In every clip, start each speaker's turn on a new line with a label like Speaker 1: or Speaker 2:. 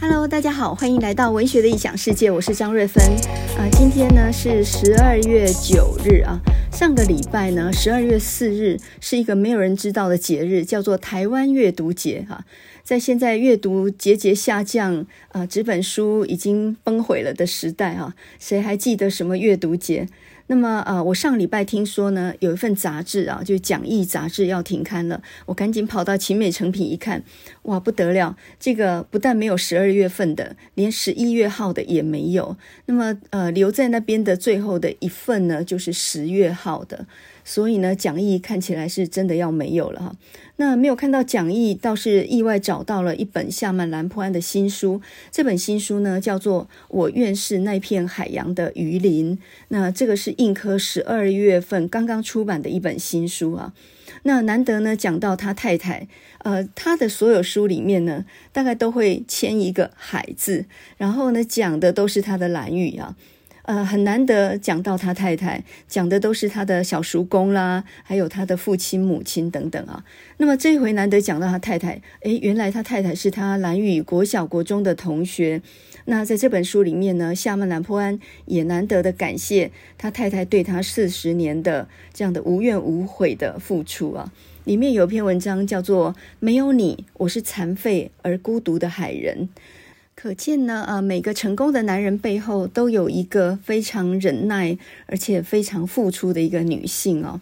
Speaker 1: Hello，大家好，欢迎来到文学的异想世界，我是张瑞芬。啊、今天呢是十二月九日啊。上个礼拜呢，十二月四日是一个没有人知道的节日，叫做台湾阅读节哈、在现在阅读节节下降，啊、纸本书已经崩毁了的时代啊，谁还记得什么阅读节？那么，呃，我上礼拜听说呢，有一份杂志啊，就讲义杂志要停刊了。我赶紧跑到勤美成品一看，哇，不得了！这个不但没有十二月份的，连十一月号的也没有。那么，呃，留在那边的最后的一份呢，就是十月号的。所以呢，讲义看起来是真的要没有了哈。那没有看到讲义，倒是意外找到了一本夏曼兰坡安的新书。这本新书呢，叫做《我愿是那片海洋的鱼鳞》。那这个是印刻十二月份刚刚出版的一本新书啊。那难得呢，讲到他太太，呃，他的所有书里面呢，大概都会签一个“海”字，然后呢，讲的都是他的兰语啊。呃，很难得讲到他太太，讲的都是他的小叔公啦，还有他的父亲、母亲等等啊。那么这回难得讲到他太太，诶，原来他太太是他兰屿国小、国中的同学。那在这本书里面呢，夏曼兰坡安也难得的感谢他太太对他四十年的这样的无怨无悔的付出啊。里面有一篇文章叫做《没有你，我是残废而孤独的海人》。可见呢，呃，每个成功的男人背后都有一个非常忍耐而且非常付出的一个女性哦。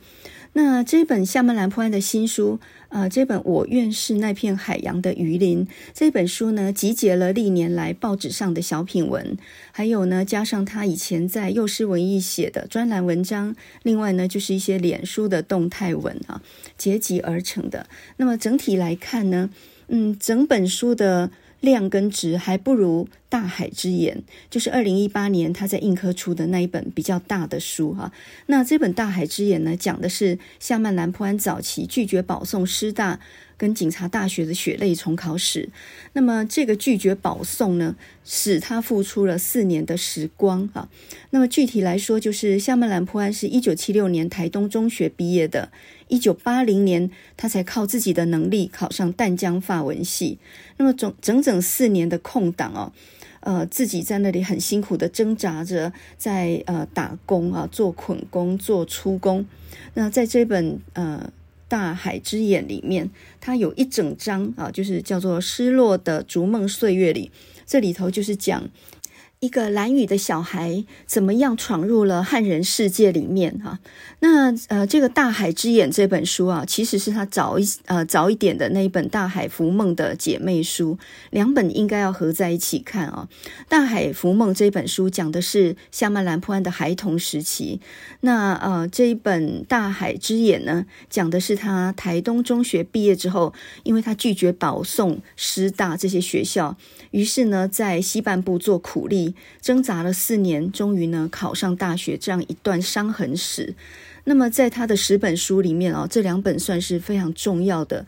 Speaker 1: 那这本夏曼兰坡安的新书，呃，这本《我愿是那片海洋的鱼鳞》这本书呢，集结了历年来报纸上的小品文，还有呢，加上他以前在幼师文艺写的专栏文章，另外呢，就是一些脸书的动态文啊，结集而成的。那么整体来看呢，嗯，整本书的。量跟值还不如《大海之眼》，就是二零一八年他在印科出的那一本比较大的书哈。那这本《大海之眼》呢，讲的是夏曼兰坡安早期拒绝保送师大跟警察大学的血泪重考史。那么这个拒绝保送呢，使他付出了四年的时光啊。那么具体来说，就是夏曼兰坡安是一九七六年台东中学毕业的。一九八零年，他才靠自己的能力考上淡江法文系。那么，整整整四年的空档哦，呃，自己在那里很辛苦的挣扎着，在呃打工啊，做捆工，做粗工。那在这本呃《大海之眼》里面，它有一整章啊，就是叫做《失落的逐梦岁月》里，这里头就是讲。一个兰屿的小孩怎么样闯入了汉人世界里面哈？那呃，这个《大海之眼》这本书啊，其实是他早一呃早一点的那一本《大海浮梦》的姐妹书，两本应该要合在一起看啊。《大海浮梦》这本书讲的是夏曼兰坡安的孩童时期，那呃这一本《大海之眼》呢，讲的是他台东中学毕业之后，因为他拒绝保送师大这些学校，于是呢在西半部做苦力。挣扎了四年，终于呢考上大学，这样一段伤痕史。那么在他的十本书里面啊，这两本算是非常重要的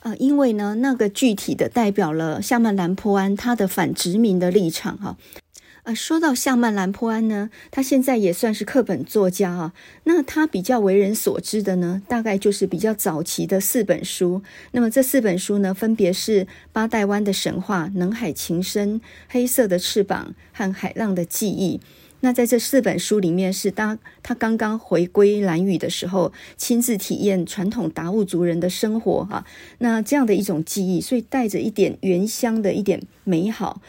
Speaker 1: 啊，因为呢那个具体的代表了夏曼兰坡安他的反殖民的立场哈。呃，说到夏曼兰坡安呢，他现在也算是课本作家啊。那他比较为人所知的呢，大概就是比较早期的四本书。那么这四本书呢，分别是《八代湾的神话》、《能海情深》、《黑色的翅膀》和《海浪的记忆》。那在这四本书里面，是当他刚刚回归兰屿的时候，亲自体验传统达悟族人的生活啊。那这样的一种记忆，所以带着一点原乡的一点美好。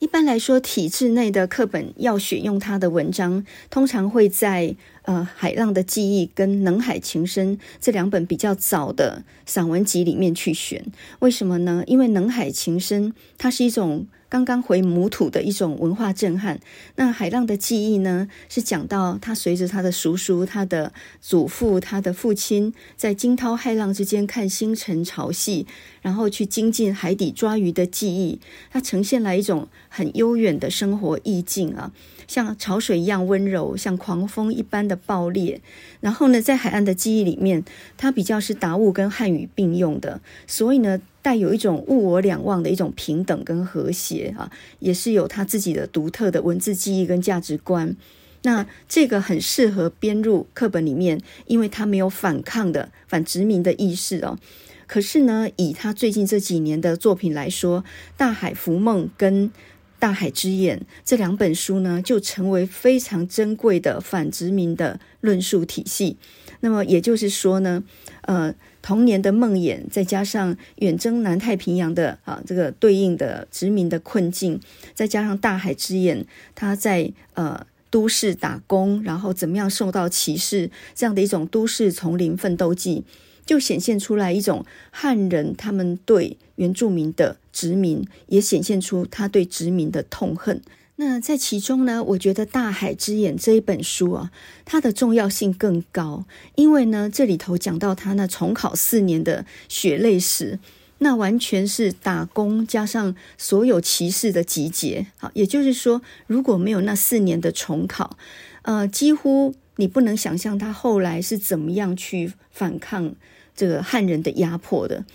Speaker 1: 一般来说，体制内的课本要选用他的文章，通常会在呃《海浪的记忆》跟《能海情深》这两本比较早的散文集里面去选。为什么呢？因为《能海情深》它是一种。刚刚回母土的一种文化震撼。那海浪的记忆呢？是讲到他随着他的叔叔、他的祖父、他的父亲，在惊涛骇浪之间看星辰潮汐，然后去精进海底抓鱼的记忆。它呈现来一种很悠远的生活意境啊，像潮水一样温柔，像狂风一般的暴烈。然后呢，在海岸的记忆里面，它比较是达悟跟汉语并用的，所以呢。带有一种物我两忘的一种平等跟和谐啊，也是有他自己的独特的文字记忆跟价值观。那这个很适合编入课本里面，因为他没有反抗的反殖民的意识哦。可是呢，以他最近这几年的作品来说，《大海浮梦》跟《大海之眼》这两本书呢，就成为非常珍贵的反殖民的论述体系。那么也就是说呢，呃。童年的梦魇，再加上远征南太平洋的啊这个对应的殖民的困境，再加上大海之眼，他在呃都市打工，然后怎么样受到歧视，这样的一种都市丛林奋斗记，就显现出来一种汉人他们对原住民的殖民，也显现出他对殖民的痛恨。那在其中呢，我觉得《大海之眼》这一本书啊，它的重要性更高，因为呢，这里头讲到他那重考四年的血泪史，那完全是打工加上所有歧视的集结。好，也就是说，如果没有那四年的重考，呃，几乎你不能想象他后来是怎么样去反抗这个汉人的压迫的。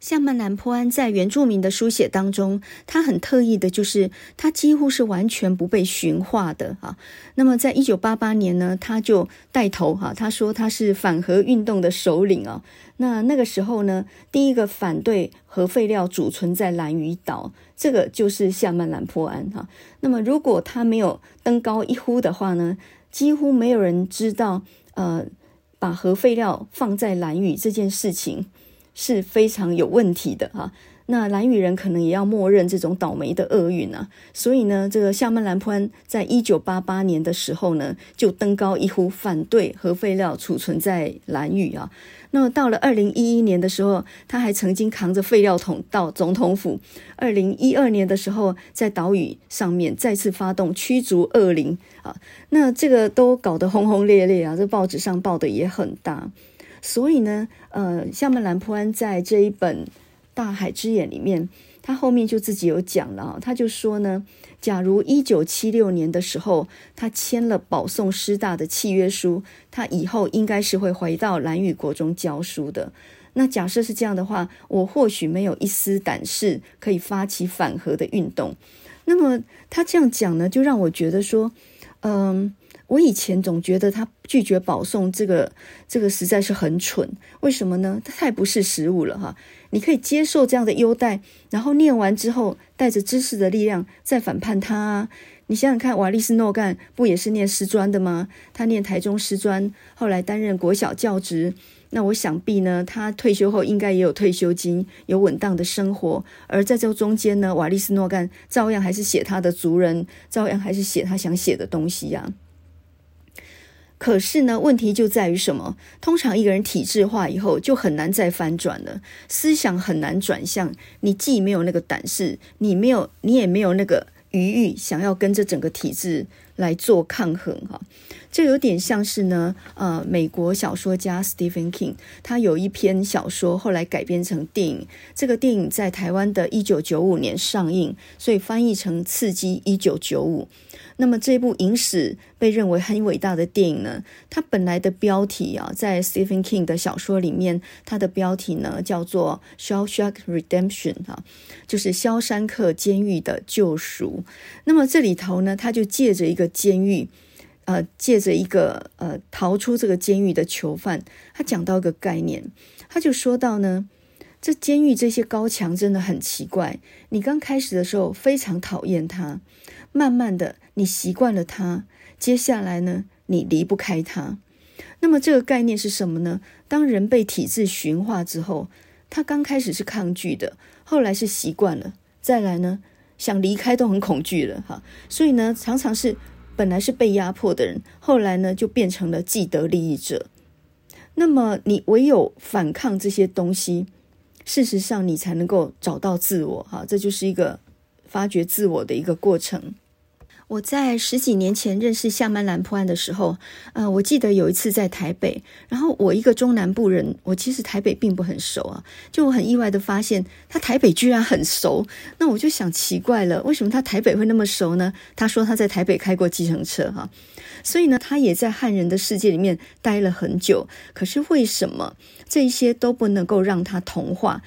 Speaker 1: 夏曼兰坡安在原住民的书写当中，他很特意的，就是他几乎是完全不被驯化的啊。那么，在一九八八年呢，他就带头哈，他说他是反核运动的首领啊。那那个时候呢，第一个反对核废料储存在兰屿岛，这个就是夏曼兰坡安哈。那么，如果他没有登高一呼的话呢，几乎没有人知道，呃，把核废料放在兰屿这件事情。是非常有问题的哈，那兰屿人可能也要默认这种倒霉的厄运啊，所以呢，这个夏曼蓝潘在一九八八年的时候呢，就登高一呼，反对核废料储存在兰屿啊。那么到了二零一一年的时候，他还曾经扛着废料桶到总统府。二零一二年的时候，在岛屿上面再次发动驱逐恶灵啊，那这个都搞得轰轰烈烈啊，这报纸上报的也很大。所以呢，呃，夏曼蓝波安在这一本《大海之眼》里面，他后面就自己有讲了，他就说呢，假如一九七六年的时候，他签了保送师大的契约书，他以后应该是会回到兰屿国中教书的。那假设是这样的话，我或许没有一丝胆识可以发起反核的运动。那么他这样讲呢，就让我觉得说，嗯、我以前总觉得他拒绝保送这个，这个实在是很蠢。为什么呢？他太不识时务了哈！你可以接受这样的优待，然后念完之后，带着知识的力量再反叛他啊！你想想看，瓦利斯诺干不也是念师专的吗？他念台中师专，后来担任国小教职。那我想必呢，他退休后应该也有退休金，有稳当的生活。而在这中间呢，瓦利斯诺干照样还是写他的族人，照样还是写他想写的东西呀、可是呢，问题就在于什么？通常一个人体制化以后，就很难再翻转了，思想很难转向。你既没有那个胆识，你没有，你也没有那个余裕，想要跟这整个体制来做抗衡哈。这有点像是呢，呃，美国小说家 Stephen King，他有一篇小说后来改编成电影，这个电影在台湾的一九九五年上映，所以翻译成《刺激一九九五》。那么这部影史被认为很伟大的电影呢，它本来的标题啊，在 Stephen King 的小说里面，它的标题呢叫做《Shawshank Redemption》啊，就是《肖申克监狱的救赎》。那么这里头呢，他就借着一个监狱，呃，借着一个呃逃出这个监狱的囚犯，他讲到一个概念，他就说到呢，这监狱这些高墙真的很奇怪，你刚开始的时候非常讨厌它。慢慢的，你习惯了它，接下来呢，你离不开它。那么这个概念是什么呢？当人被体制驯化之后，他刚开始是抗拒的，后来是习惯了，再来呢，想离开都很恐惧了哈。所以呢，常常是本来是被压迫的人，后来呢就变成了既得利益者。那么你唯有反抗这些东西，事实上你才能够找到自我哈。这就是一个。发掘自我的一个过程。我在十几年前认识夏曼兰破案的时候，呃，我记得有一次在台北，然后我一个中南部人，我其实台北并不很熟啊，就我很意外的发现他台北居然很熟，那我就想奇怪了，为什么他台北会那么熟呢？他说他在台北开过计程车哈，所以呢，他也在汉人的世界里面待了很久，可是为什么这些都不能够让他同化？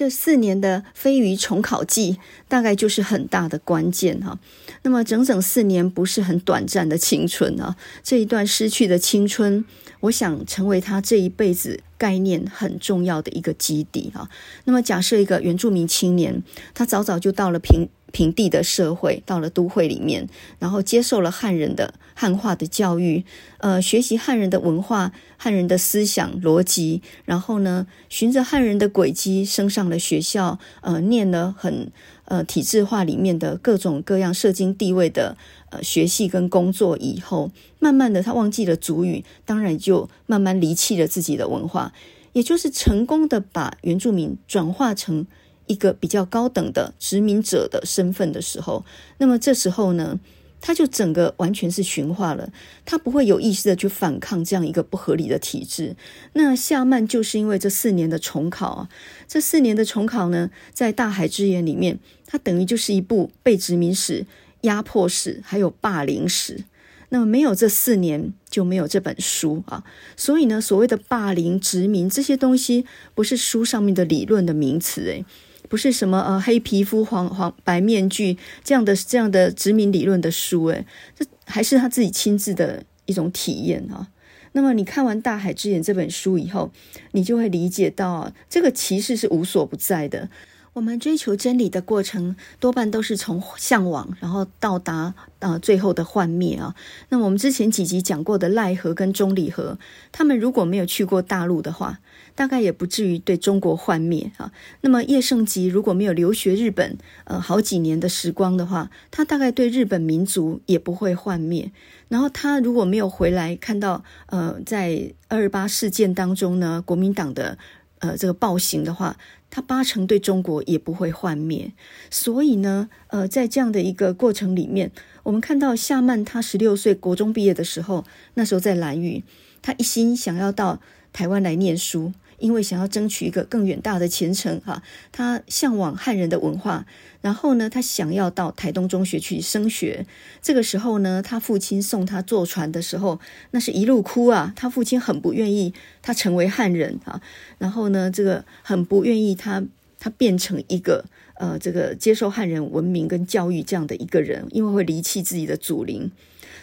Speaker 1: 这四年的飞鱼重考季，大概就是很大的关键哈。那么整整四年不是很短暂的青春啊，这一段失去的青春，我想成为他这一辈子概念很重要的一个基底哈。那么假设一个原住民青年，他早早就到了平。平地的社会，到了都会里面，然后接受了汉人的汉化的教育，呃，学习汉人的文化、汉人的思想逻辑，然后呢，循着汉人的轨迹升上了学校，呃，念了很呃体制化里面的各种各样社经地位的呃学习跟工作以后，慢慢的他忘记了族语，当然就慢慢离弃了自己的文化，也就是成功的把原住民转化成。一个比较高等的殖民者的身份的时候，那么这时候呢，他就整个完全是驯化了，他不会有意识的去反抗这样一个不合理的体制。那夏曼就是因为这四年的重考啊，这四年的重考呢，在大海之眼里面，它等于就是一部被殖民史、压迫史，还有霸凌史。那么没有这四年，就没有这本书啊。所以呢，所谓的霸凌、殖民这些东西，不是书上面的理论的名词诶。不是什么呃黑皮肤黄黄白面具这样的这样的殖民理论的书诶，这还是他自己亲自的一种体验啊。那么你看完《大海之眼》这本书以后，你就会理解到啊，这个歧视是无所不在的。我们追求真理的过程，多半都是从向往，然后到达呃最后的幻灭啊。那我们之前几集讲过的赖和跟钟理和，他们如果没有去过大陆的话，大概也不至于对中国幻灭啊。那么叶圣吉如果没有留学日本呃好几年的时光的话，他大概对日本民族也不会幻灭。然后他如果没有回来看到呃在二二八事件当中呢，国民党的呃这个暴行的话。他八成对中国也不会幻灭，所以呢，呃，在这样的一个过程里面，我们看到夏曼他十六岁国中毕业的时候，那时候在兰屿，他一心想要到台湾来念书。因为想要争取一个更远大的前程，哈，他向往汉人的文化，然后呢，他想要到台东中学去升学。这个时候呢，他父亲送他坐船的时候，那是一路哭啊。他父亲很不愿意他成为汉人啊，然后呢，这个很不愿意他他变成一个呃，这个接受汉人文明跟教育这样的一个人，因为会离弃自己的祖灵。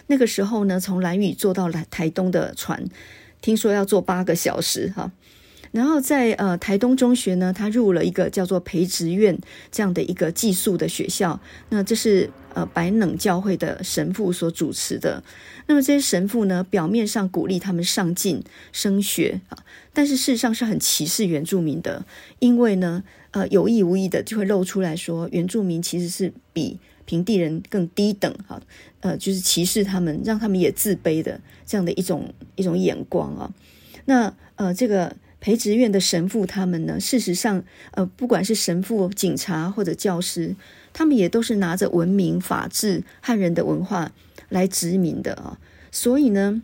Speaker 1: 那个时候呢，从兰屿坐到来台东的船，听说要坐八个小时，哈。然后在呃台东中学呢，他入了一个叫做培植院这样的一个寄宿的学校。那这是呃白冷教会的神父所主持的。那么这些神父呢，表面上鼓励他们上进升学啊，但是事实上是很歧视原住民的，因为呢，呃有意无意的就会露出来说，原住民其实是比平地人更低等哈，呃就是歧视他们，让他们也自卑的这样的一种一种眼光啊。那呃这个。培植院的神父，他们呢，事实上，呃，不管是神父、警察或者教师，他们也都是拿着文明、法治、汉人的文化来殖民的啊。所以呢，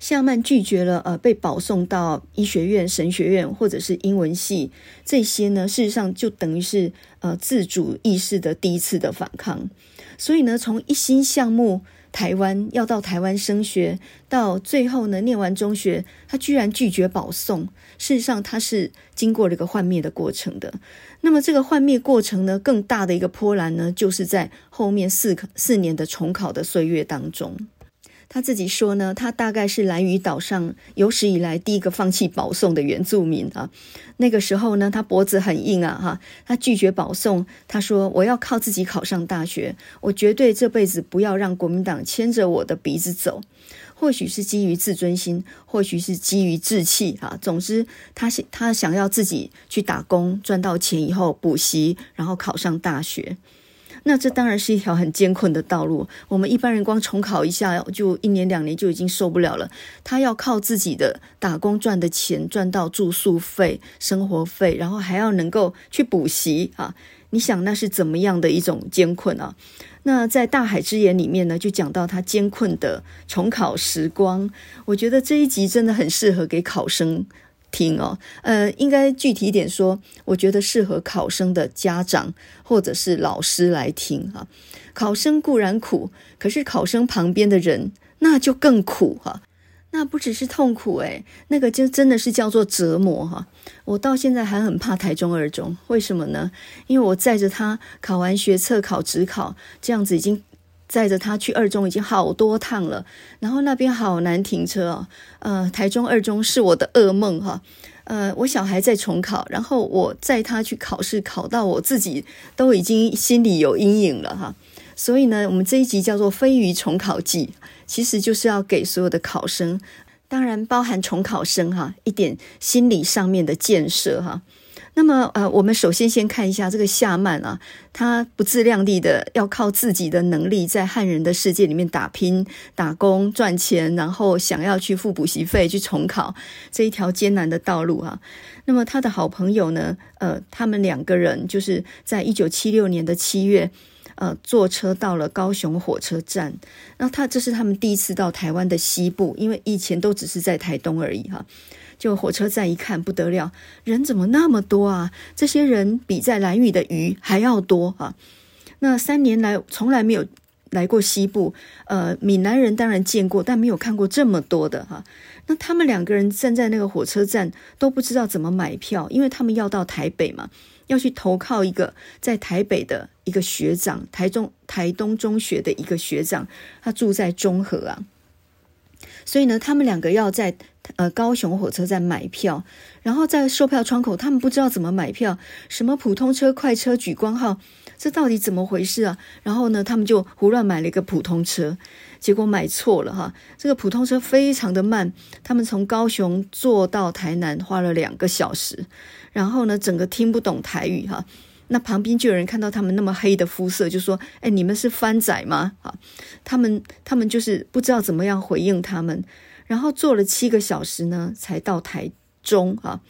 Speaker 1: 夏曼拒绝了呃被保送到医学院、神学院或者是英文系这些呢，事实上就等于是呃自主意识的第一次的反抗。所以呢，从一心向目。台湾要到台湾升学，到最后呢，念完中学，他居然拒绝保送。事实上，他是经过了一个幻灭的过程的。那么，这个幻灭过程呢，更大的一个波澜呢，就是在后面四四年的重考的岁月当中。他自己说呢，他大概是兰屿岛上有史以来第一个放弃保送的原住民啊。那个时候呢，他脖子很硬啊，哈，他拒绝保送。他说：“我要靠自己考上大学，我绝对这辈子不要让国民党牵着我的鼻子走。或许是基于自尊心，或许是基于志气啊。总之，他想他想要自己去打工，赚到钱以后补习，然后考上大学。”那这当然是一条很艰困的道路。我们一般人光重考一下，就一年两年就已经受不了了。他要靠自己的打工赚的钱赚到住宿费、生活费，然后还要能够去补习啊！你想那是怎么样的一种艰困啊？那在《大海之眼》里面呢，就讲到他艰困的重考时光。我觉得这一集真的很适合给考生。听哦，呃，应该具体点说，我觉得适合考生的家长或者是老师来听哈。考生固然苦，可是考生旁边的人那就更苦哈。那不只是痛苦诶，那个就真的是叫做折磨哈。我到现在还很怕台中二中，为什么呢？因为我载着他考完学测考指考，这样子已经载着他去二中已经好多趟了，然后那边好难停车哦。呃，台中二中是我的噩梦哈。呃，我小孩在重考，然后我载他去考试，考到我自己都已经心里有阴影了哈。所以呢，我们这一集叫做《飞鱼重考记》。其实就是要给所有的考生，当然包含重考生哈，一点心理上面的建设哈。那么呃，我们首先先看一下这个夏曼啊，他不自量力的要靠自己的能力在汉人的世界里面打拼、打工赚钱，然后想要去付补习费去重考这一条艰难的道路哈。那么他的好朋友呢，呃，他们两个人就是在一九七六年的七月。呃，坐车到了高雄火车站，那他这是他们第一次到台湾的西部，因为以前都只是在台东而已哈。就火车站一看不得了，人怎么那么多啊？这些人比在兰屿的鱼还要多哈。那三年来从来没有来过西部，呃，闽南人当然见过，但没有看过这么多的哈。那他们两个人站在那个火车站都不知道怎么买票，因为他们要到台北嘛。要去投靠一个在台北的一个学长，台中台东中学的一个学长，他住在中和啊，所以呢，他们两个要在呃高雄火车站买票，然后在售票窗口，他们不知道怎么买票，什么普通车、快车、莒光号，这到底怎么回事啊？然后呢，他们就胡乱买了一个普通车，结果买错了哈，这个普通车非常的慢，他们从高雄坐到台南花了两个小时。然后呢，整个听不懂台语哈，那旁边就有人看到他们那么黑的肤色，就说：“哎，你们是番仔吗？”哈，他们他们就是不知道怎么样回应他们，然后坐了七个小时呢，才到台中啊。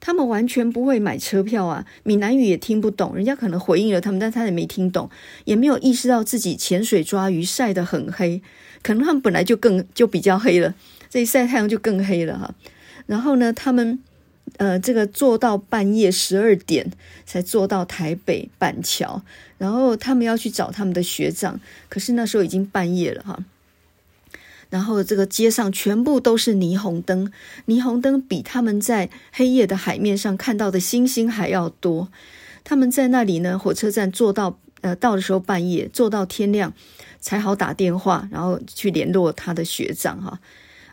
Speaker 1: 他们完全不会买车票啊，闽南语也听不懂，人家可能回应了他们，但他也没听懂，也没有意识到自己潜水抓鱼晒得很黑，可能他们本来就更就比较黑了，这一晒太阳就更黑了哈。然后呢，他们。呃，这个坐到半夜十二点才坐到台北板桥，然后他们要去找他们的学长，可是那时候已经半夜了哈。然后这个街上全部都是霓虹灯，霓虹灯比他们在黑夜的海面上看到的星星还要多。他们在那里呢，火车站坐到呃到的时候半夜，坐到天亮才好打电话，然后去联络他的学长哈。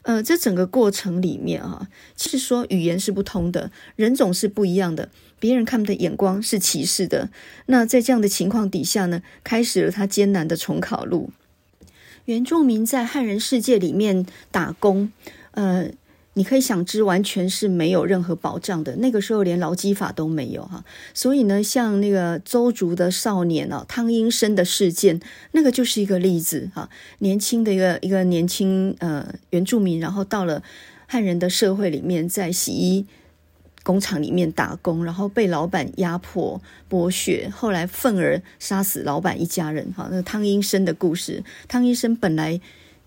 Speaker 1: 呃，这整个过程里面啊，其实说语言是不通的，人种是不一样的，别人看的眼光是歧视的。那在这样的情况底下呢，开始了他艰难的重考路。原住民在汉人世界里面打工，呃。你可以想知，完全是没有任何保障的。那个时候连劳基法都没有哈，所以呢，像那个邹族的少年啊，汤英生的事件，那个就是一个例子哈。年轻的一个一个年轻呃原住民，然后到了汉人的社会里面，在洗衣工厂里面打工，然后被老板压迫剥削，后来愤而杀死老板一家人哈。那汤医生的故事，汤医生本来。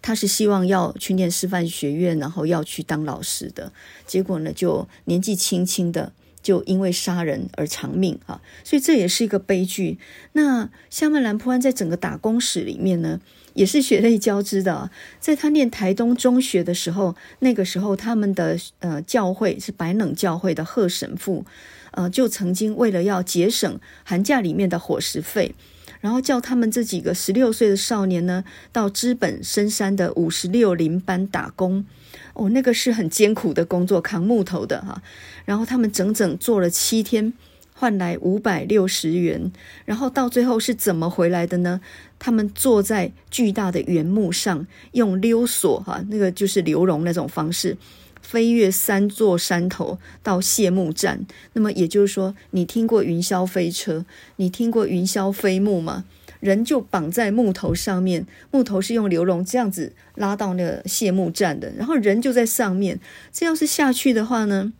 Speaker 1: 他是希望要去念师范学院，然后要去当老师的，结果呢，就年纪轻轻的就因为杀人而偿命啊！所以这也是一个悲剧。那夏曼兰波安在整个打工史里面呢，也是血泪交织的。在他念台东中学的时候，那个时候他们的呃教会是白冷教会的贺神父，呃，就曾经为了要节省寒假里面的伙食费。然后叫他们这几个十六岁的少年呢，到知本深山的五十六林班打工。哦，那个是很艰苦的工作，扛木头的哈。然后他们整整做了七天，换来五百六十元。然后到最后是怎么回来的呢？他们坐在巨大的原木上，用溜索哈，那个就是流龙那种方式。飞越三座山头到谢幕站，那么也就是说，你听过云霄飞车，你听过云霄飞木吗？人就绑在木头上面，木头是用流笼这样子拉到那个谢幕站的，然后人就在上面。这要是下去的话呢，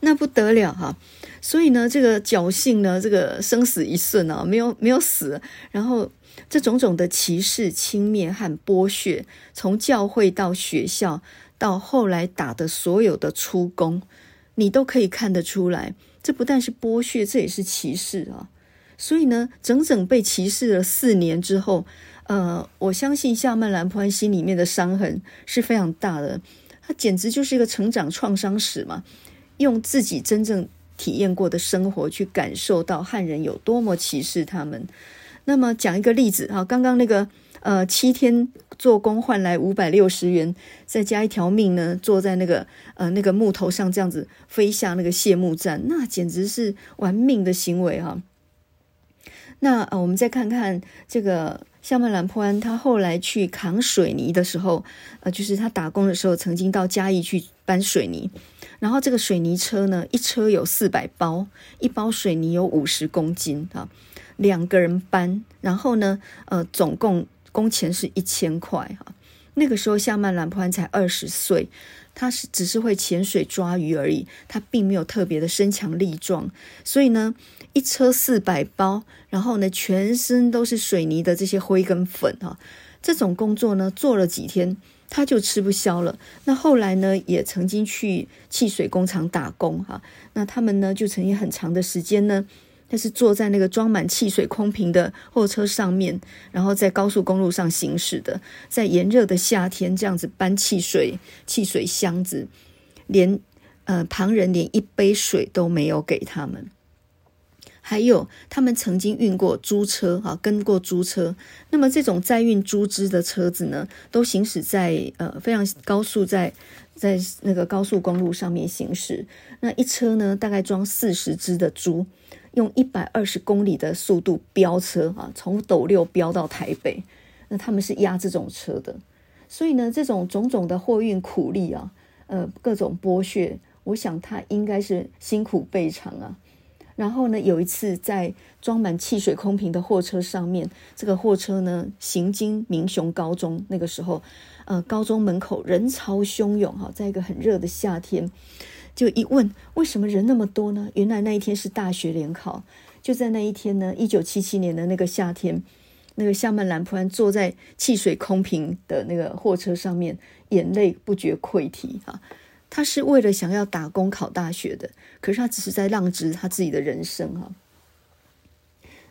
Speaker 1: 那不得了哈！所以呢，这个侥幸呢，这个生死一瞬啊，没有没有死，然后这种种的歧视、轻蔑和剥削，从教会到学校。到后来打的所有的出工，你都可以看得出来，这不但是剥削，这也是歧视啊！所以呢，整整被歧视了四年之后，呃，我相信夏曼兰波安心里面的伤痕是非常大的，他简直就是一个成长创伤史嘛，用自己真正体验过的生活去感受到汉人有多么歧视他们。那么讲一个例子哈，刚刚那个呃七天做工换来五百六十元，再加一条命呢，坐在那个呃那个木头上这样子飞下那个谢幕站，那简直是玩命的行为哈、那呃我们再看看这个。夏曼兰坡安他后来去扛水泥的时候，呃，就是他打工的时候，曾经到嘉义去搬水泥。然后这个水泥车呢，一车有四百包，一包水泥有五十公斤啊，两个人搬。然后呢，呃，总共工钱是一千块哈。那个时候夏曼兰坡安才二十岁，他是只是会潜水抓鱼而已，他并没有特别的身强力壮，所以呢。一车四百包，然后呢，全身都是水泥的这些灰跟粉哈，这种工作呢，做了几天他就吃不消了。那后来呢，也曾经去汽水工厂打工哈。那他们呢，就曾经很长的时间呢，他是坐在那个装满汽水空瓶的货车上面，然后在高速公路上行驶的，在炎热的夏天这样子搬汽水汽水箱子，连呃旁人连一杯水都没有给他们。还有，他们曾经运过猪车，哈，跟过猪车。那么，这种载运猪只的车子呢，都行驶在呃非常高速在，在那个高速公路上面行驶。那一车呢，大概装四十只的猪，用一百二十公里的速度飙车，啊，从斗六飙到台北。那他们是压这种车的，所以呢，这种种种的货运苦力啊，呃，各种剥削，我想他应该是辛苦备尝啊。然后呢，有一次在装满汽水空瓶的货车上面，这个货车呢行经民雄高中，那个时候，呃，高中门口人潮汹涌哈，在一个很热的夏天，就一问为什么人那么多呢？原来那一天是大学联考，就在那一天呢，一九七七年的那个夏天，那个夏曼兰波安坐在汽水空瓶的那个货车上面，眼泪不觉溃堤哈。他是为了想要打工考大学的，可是他只是在浪掷他自己的人生哈。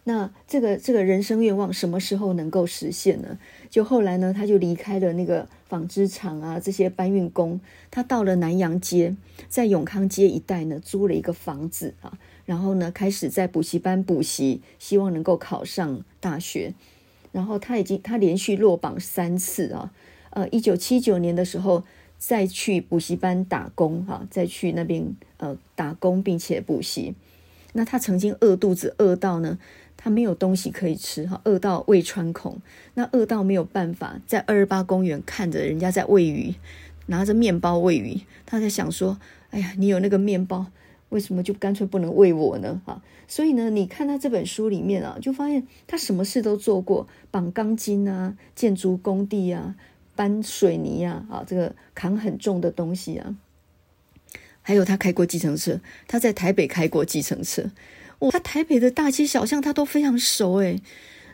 Speaker 1: 那这个这个人生愿望什么时候能够实现呢？就后来呢，他就离开了那个纺织厂啊，这些搬运工，他到了南阳街，在永康街一带呢，租了一个房子啊，然后呢，开始在补习班补习，希望能够考上大学。然后他已经他连续落榜三次啊，呃，一九七九年的时候。再去补习班打工，哈，再去那边呃打工，并且补习。那他曾经饿肚子，饿到呢，他没有东西可以吃，哈，饿到胃穿孔。那饿到没有办法，在二二八公园看着人家在喂鱼，拿着面包喂鱼，他在想说：哎呀，你有那个面包，为什么就干脆不能喂我呢？哈，所以呢，你看他这本书里面啊，就发现他什么事都做过，绑钢筋啊，建筑工地啊。搬水泥呀，啊，这个扛很重的东西啊，还有他开过计程车，他在台北开过计程车，他台北的大街小巷他都非常熟诶，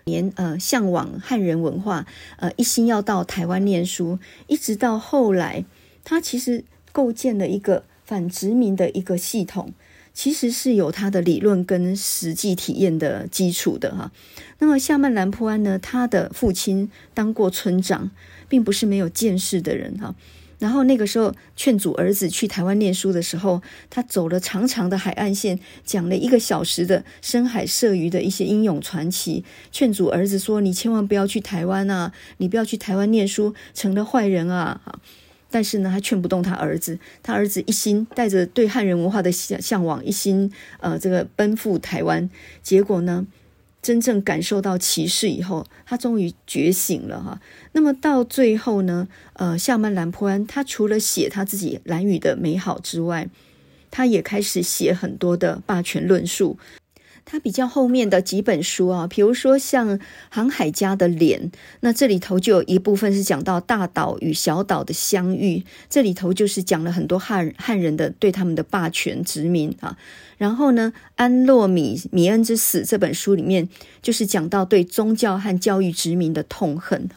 Speaker 1: 连呃向往汉人文化，呃一心要到台湾念书，一直到后来，他其实构建了一个反殖民的一个系统。其实是有他的理论跟实际体验的基础的哈。那么夏曼兰波安呢，他的父亲当过村长，并不是没有见识的人哈。然后那个时候劝阻儿子去台湾念书的时候，他走了长长的海岸线，讲了一个小时的深海射鱼的一些英勇传奇，劝阻儿子说：“你千万不要去台湾啊，你不要去台湾念书，成了坏人啊。”哈但是呢，他劝不动他儿子。他儿子一心带着对汉人文化的向向往，一心呃这个奔赴台湾。结果呢，真正感受到歧视以后，他终于觉醒了哈。那么到最后呢，呃，夏曼兰坡安他除了写他自己蓝语的美好之外，他也开始写很多的霸权论述。他比较后面的几本书啊，比如说像《航海家的脸》，那这里头就有一部分是讲到大岛与小岛的相遇，这里头就是讲了很多汉汉人的对他们的霸权殖民啊。然后呢，《安洛米米恩之死》这本书里面就是讲到对宗教和教育殖民的痛恨。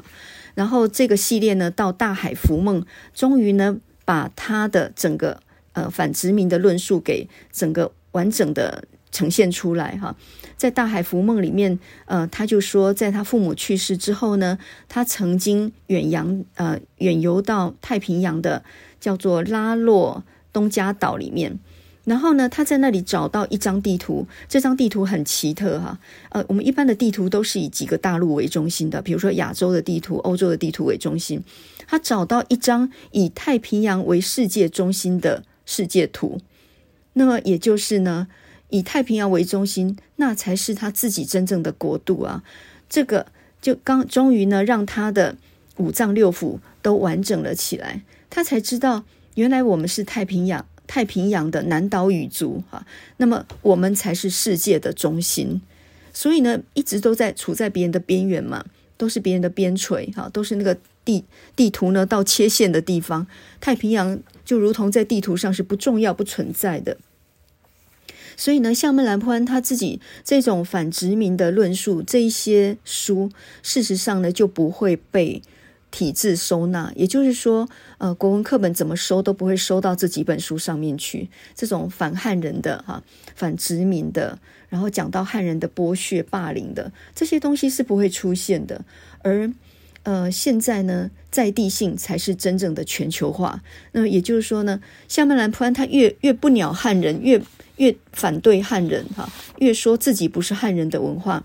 Speaker 1: 然后这个系列呢，到《大海浮梦》，终于呢把他的整个呃反殖民的论述给整个完整的。呈现出来哈。在《大海浮梦》里面，呃，他就说，在他父母去世之后呢，他曾经远洋呃远游到太平洋的叫做拉洛东加岛里面。然后呢，他在那里找到一张地图，这张地图很奇特哈。呃，我们一般的地图都是以几个大陆为中心的，比如说亚洲的地图、欧洲的地图为中心。他找到一张以太平洋为世界中心的世界图，那么也就是呢，以太平洋为中心，那才是他自己真正的国度啊。这个就刚终于呢，让他的五脏六腑都完整了起来，他才知道原来我们是太平洋。太平洋的南岛语族，哈，那么我们才是世界的中心，所以呢，一直都在处在别人的边缘嘛，都是别人的边陲，哈，都是那个地地图呢到切线的地方，太平洋就如同在地图上是不重要、不存在的。所以呢，夏曼兰波安他自己这种反殖民的论述，这一些书，事实上呢就不会被。体制收纳，也就是说，呃，国文课本怎么收都不会收到这几本书上面去。这种反汉人的哈、反殖民的，然后讲到汉人的剥削、霸凌的这些东西是不会出现的。而呃，现在呢，在地性才是真正的全球化。那么也就是说呢，夏曼兰普安他越越不鸟汉人，越越反对汉人哈，越说自己不是汉人的文化。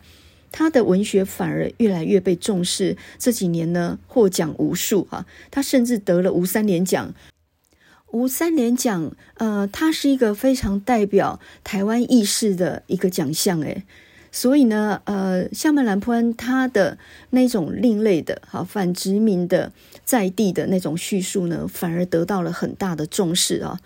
Speaker 1: 他的文学反而越来越被重视，这几年呢，获奖无数哈，他甚至得了吴三连奖。吴三连奖，呃，他是一个非常代表台湾意识的一个奖项诶，所以呢，呃，夏曼兰波安他的那种另类的哈反殖民的在地的那种叙述呢，反而得到了很大的重视啊。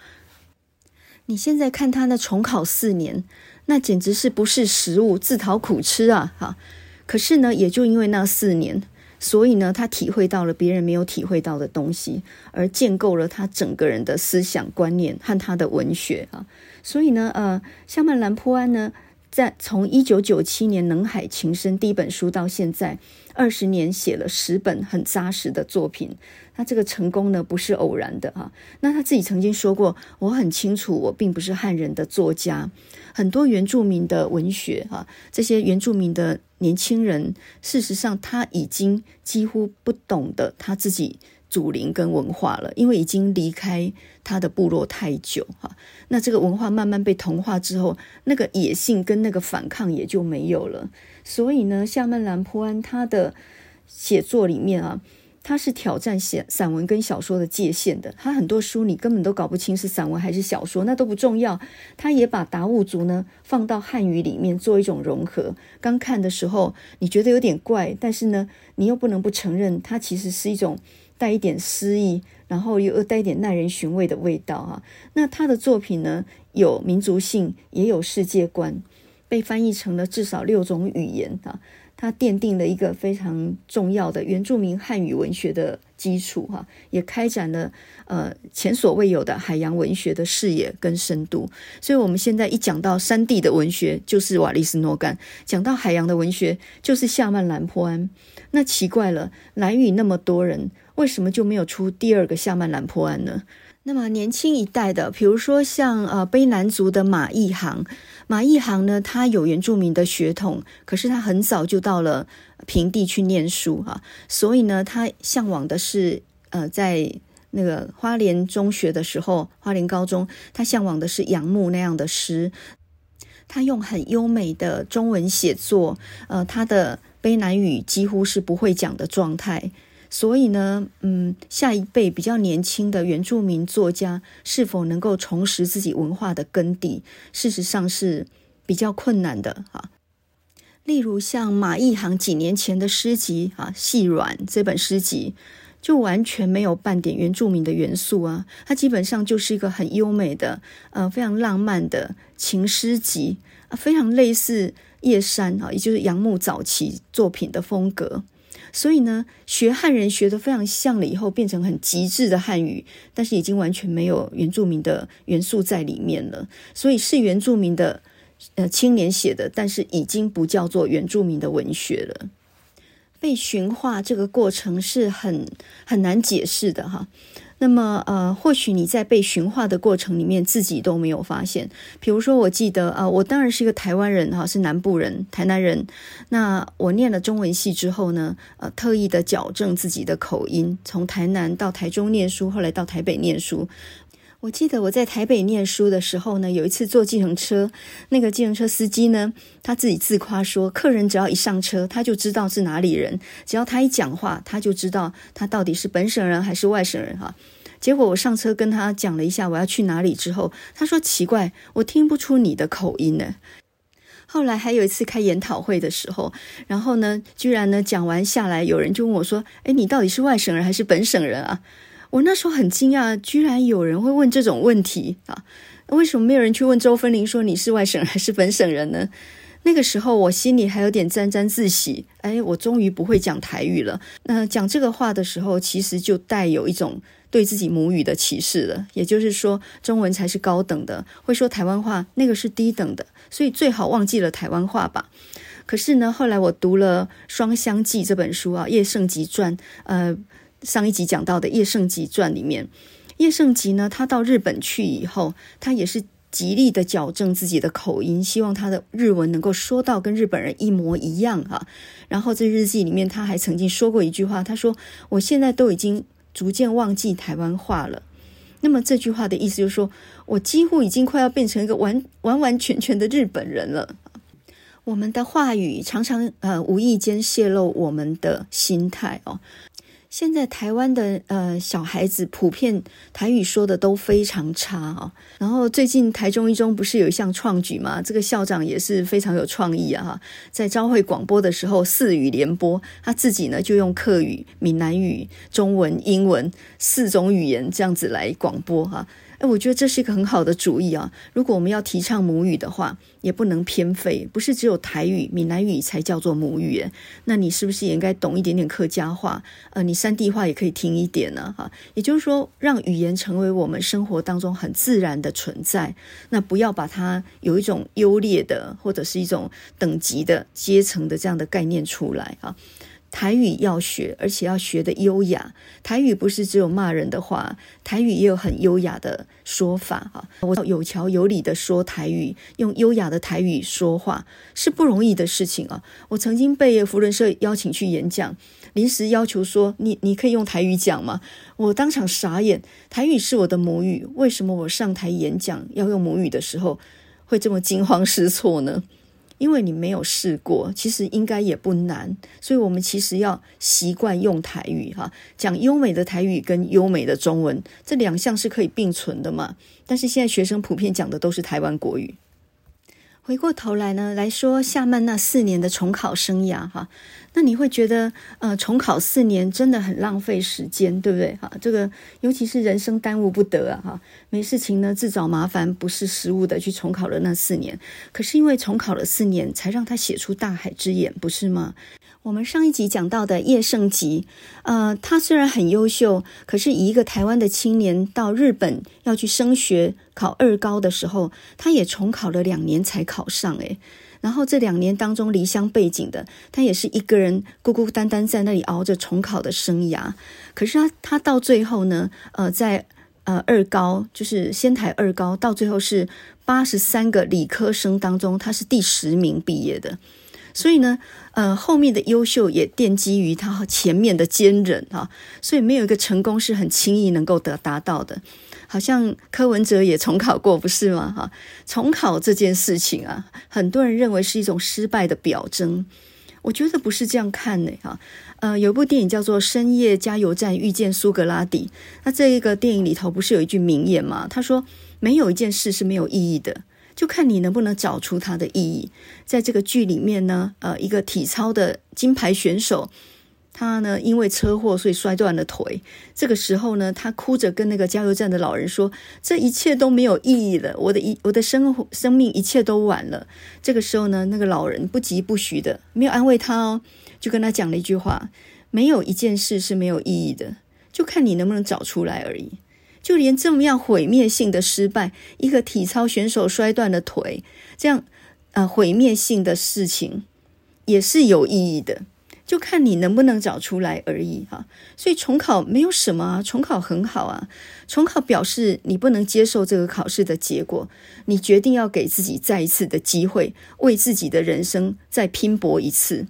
Speaker 1: 你现在看他那重考四年。那简直是不识时务，自讨苦吃啊！哈，可是呢，也就因为那四年，所以呢，他体会到了别人没有体会到的东西，而建构了他整个人的思想观念和他的文学啊。所以呢，呃，夏曼兰坡安呢，在从一九九七年《能海情深》第一本书到现在二十年，写了十本很扎实的作品。他这个成功呢，不是偶然的哈。那他自己曾经说过：“我很清楚，我并不是汉人的作家。很多原住民的文学哈，这些原住民的年轻人，事实上他已经几乎不懂得他自己祖灵跟文化了，因为已经离开他的部落太久哈。那这个文化慢慢被同化之后，那个野性跟那个反抗也就没有了。所以呢，夏曼兰坡安他的写作里面啊。”他是挑战写散文跟小说的界限的，他很多书你根本都搞不清是散文还是小说，那都不重要。他也把达悟族呢放到汉语里面做一种融合。刚看的时候你觉得有点怪，但是呢，你又不能不承认它其实是一种带一点诗意，然后又带一点耐人寻味的味道啊。那他的作品呢，有民族性，也有世界观，被翻译成了至少六种语言啊。他奠定了一个非常重要的原住民汉语文学的基础，哈，也开展了呃前所未有的海洋文学的视野跟深度。所以，我们现在一讲到山地的文学，就是瓦利斯诺干；讲到海洋的文学，就是夏曼兰坡安。那奇怪了，兰屿那么多人，为什么就没有出第二个夏曼兰破案呢？那么年轻一代的，比如说像呃卑南族的马义航，马义航呢，他有原住民的血统，可是他很早就到了平地去念书哈，所以呢，他向往的是呃在那个花莲中学的时候，花莲高中，他向往的是杨牧那样的诗，他用很优美的中文写作，呃，他的卑南语几乎是不会讲的状态。所以呢，嗯，下一辈比较年轻的原住民作家是否能够重拾自己文化的根底，事实上是比较困难的哈。例如像马一航几年前的诗集啊，《细软》这本诗集就完全没有半点原住民的元素啊，它基本上就是一个很优美的、呃，非常浪漫的情诗集啊，非常类似叶珊啊，也就是杨牧早期作品的风格。所以呢，学汉人学的非常像了，以后变成很极致的汉语，但是已经完全没有原住民的元素在里面了。所以是原住民的呃青年写的，但是已经不叫做原住民的文学了。被驯化这个过程是很很难解释的哈。那么呃，或许你在被驯化的过程里面自己都没有发现。比如说，我记得啊、呃，我当然是一个台湾人哈，是南部人，台南人。那我念了中文系之后呢，呃，特意的矫正自己的口音，从台南到台中念书，后来到台北念书。我记得我在台北念书的时候呢，有一次坐计程车，那个计程车司机呢，他自己自夸说，客人只要一上车，他就知道是哪里人，只要他一讲话，他就知道他到底是本省人还是外省人哈。结果我上车跟他讲了一下我要去哪里之后，他说奇怪，我听不出你的口音呢。后来还有一次开研讨会的时候，然后呢，居然呢讲完下来，有人就问我说，哎，你到底是外省人还是本省人啊？我那时候很惊讶，居然有人会问这种问题啊！为什么没有人去问周芬玲说，你是外省人还是本省人呢？那个时候我心里还有点沾沾自喜，哎，我终于不会讲台语了。那讲这个话的时候，其实就带有一种对自己母语的歧视了。也就是说，中文才是高等的，会说台湾话那个是低等的，所以最好忘记了台湾话吧。可是呢，后来我读了《双香记》这本书啊，《叶圣吉传》呃。上一集讲到的叶圣吉传里面，叶圣吉呢，他到日本去以后，他也是极力的矫正自己的口音，希望他的日文能够说到跟日本人一模一样哈。然后在日记里面，他还曾经说过一句话，他说：“我现在都已经逐渐忘记台湾话了。”那么这句话的意思就是说，我几乎已经快要变成一个完 完完全全的日本人了。我们的话语常常呃无意间泄露我们的心态哦。现在台湾的呃小孩子普遍台语说的都非常差哦，然后最近台中一中不是有一项创举吗？这个校长也是非常有创意啊哈，在朝会广播的时候四语联播，他自己呢就用客语、闽南语、中文、英文四种语言这样子来广播哈。哎，我觉得这是一个很好的主意啊！如果我们要提倡母语的话，也不能偏废，不是只有台语、闽南语才叫做母语。那你是不是也应该懂一点点客家话？呃，你山地话也可以听一点呢，哈。也就是说，让语言成为我们生活当中很自然的存在，那不要把它有一种优劣的或者是一种等级的阶层的这样的概念出来啊。台语要学，而且要学得优雅。台语不是只有骂人的话，台语也有很优雅的说法哈。我要有条有理的说台语，用优雅的台语说话是不容易的事情啊。我曾经被扶轮社邀请去演讲，临时要求说你你可以用台语讲吗？我当场傻眼。台语是我的母语，为什么我上台演讲要用母语的时候会这么惊慌失措呢？因为你没有试过，其实应该也不难，所以我们其实要习惯用台语哈，讲优美的台语跟优美的中文，这两项是可以并存的嘛。但是现在学生普遍讲的都是台湾国语。回过头来呢，来说夏曼那四年的重考生涯哈，那你会觉得呃，重考四年真的很浪费时间，对不对哈？这个尤其是人生耽误不得啊哈，没事情呢自找麻烦，不是失误的去重考了那四年，可是因为重考了四年，才让他写出大海之眼，不是吗？我们上一集讲到的叶圣吉，呃，他虽然很优秀，可是以一个台湾的青年到日本要去升学考二高的时候，他也重考了两年才考上诶。然后这两年当中离乡背井的，他也是一个人孤孤单单在那里熬着重考的生涯。可是他他到最后呢，呃，在呃二高就是仙台二高，到最后是八十三个理科生当中，他是第十名毕业的。所以呢，呃，后面的优秀也奠基于他前面的坚韧啊，所以没有一个成功是很轻易能够得达到的。好像柯文哲也重考过，不是吗？哈，重考这件事情啊，很多人认为是一种失败的表征，我觉得不是这样看的哈。呃，有部电影叫做《深夜加油站遇见苏格拉底》，那这一个电影里头不是有一句名言吗？他说：“没有一件事是没有意义的。”就看你能不能找出它的意义。在这个剧里面呢，呃，一个体操的金牌选手，他呢因为车祸所以摔断了腿。这个时候呢，他哭着跟那个加油站的老人说：“这一切都没有意义了，我的一我的生活生命一切都完了。”这个时候呢，那个老人不疾不徐的没有安慰他哦，就跟他讲了一句话：“没有一件事是没有意义的，就看你能不能找出来而已。”就连这么样毁灭性的失败，一个体操选手摔断了腿，这样呃毁灭性的事情也是有意义的。就看你能不能找出来而已哈。所以重考没有什么啊，重考很好啊。重考表示你不能接受这个考试的结果，你决定要给自己再一次的机会，为自己的人生再拼搏一次。